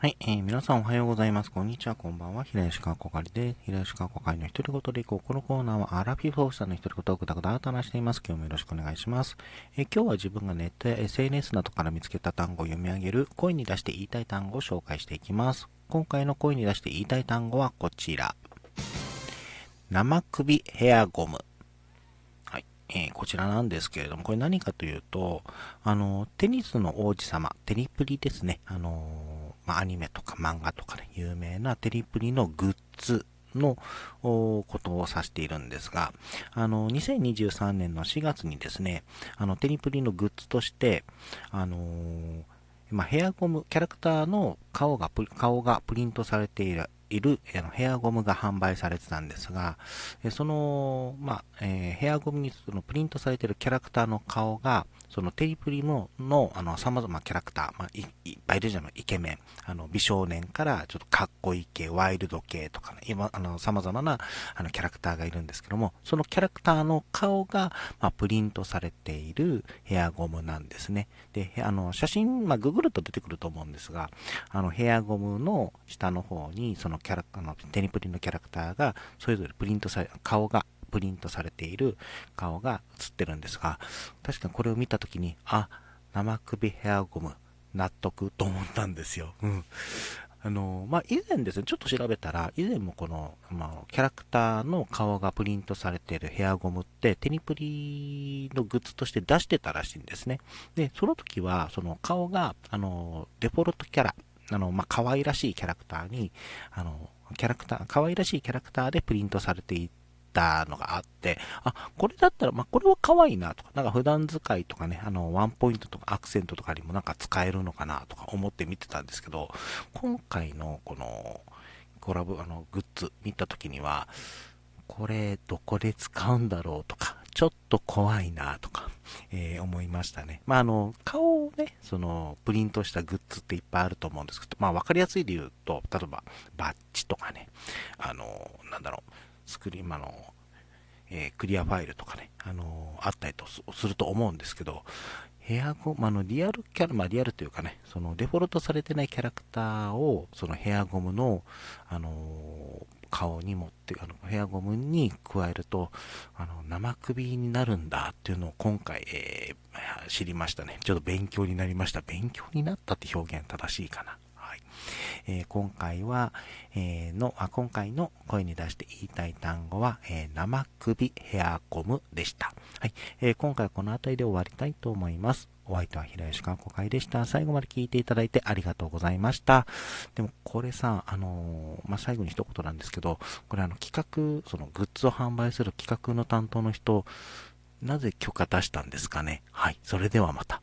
はい、えー、皆さんおはようございます。こんにちは、こんばんは。平吉川こかりです、平吉川こかりの一人ごとでいこう。このコーナーはアラフィフォーさんの一人ごとをぐだぐだと話しています。今日もよろしくお願いします。えー、今日は自分がネットや SNS などから見つけた単語を読み上げる、声に出して言いたい単語を紹介していきます。今回の声に出して言いたい単語はこちら。生首ヘアゴム。はいえー、こちらなんですけれども、これ何かというと、あの、テニスの王子様、テニプリですね。あのまあ、アニメとか漫画とかで有名なテニプリのグッズのことを指しているんですが、あの、2023年の4月にですね、あの、テニプリのグッズとして、あのー、まあ、ヘアゴム、キャラクターの顔が、顔がプリントされているいるあのヘアゴムが販売されてたんですが、その、まあ、えー、ヘアゴムにそのプリントされているキャラクターの顔が、そのテリプリの、の、あの、様々なキャラクター、まあ、い、いっぱいいるじゃない、イケメン。あの、美少年からちょっとかっこいい系、ワイルド系とかね、今、あの、様々な、あの、キャラクターがいるんですけども、そのキャラクターの顔が、まあ、プリントされているヘアゴムなんですね。で、あの、写真、まあ、ググると出てくると思うんですが、あの、ヘアゴムの下の方に、そのキャラ、あの、テニプリのキャラクターが、それぞれプリントされ、顔がプリントされている顔が映ってるんですが、確かにこれを見たときに、あ、生首ヘアゴム、納得と思ったんですよ。うん。あの、まあ、以前ですね、ちょっと調べたら、以前もこの、まあ、キャラクターの顔がプリントされているヘアゴムって、テニプリのグッズとして出してたらしいんですね。で、その時は、その顔が、あの、デフォルトキャラ、あの、まあ、可愛らしいキャラクターに、あの、キャラクター、可愛らしいキャラクターでプリントされていたのがあって、あ、これだったら、まあ、これは可愛いなとか、なんか普段使いとかね、あの、ワンポイントとかアクセントとかにもなんか使えるのかなとか思って見てたんですけど、今回のこの、コラボ、あの、グッズ見た時には、これどこで使うんだろうとか、ちょっと怖いなとか、えー、思いましたね。まあ、あの、顔をね、その、プリントしたグッズっていっぱいあると思うんですけど、まあ、わかりやすいで言うと、例えば、バッジとかね、あの、なんだろう、スクリーン、あの、えー、クリアファイルとかね、あのあったりとすると思うんですけど、ヘアゴム、あの、リアルキャラ、まあ、リアルというかね、その、デフォルトされてないキャラクターを、そのヘアゴムの、あの顔に持って、あの、ヘアゴムに加えると、あの、生首になるんだっていうのを今回、えー、知りましたね。ちょっと勉強になりました。勉強になったって表現正しいかな。えー、今回は、えー、のあ、今回の声に出して言いたい単語は、えー、生首ヘアゴムでした。はい。えー、今回はこの辺りで終わりたいと思います。お相手は平吉川子会でした。最後まで聞いていただいてありがとうございました。でも、これさ、あのー、まあ、最後に一言なんですけど、これあの、企画、そのグッズを販売する企画の担当の人、なぜ許可出したんですかね？はい。それではまた。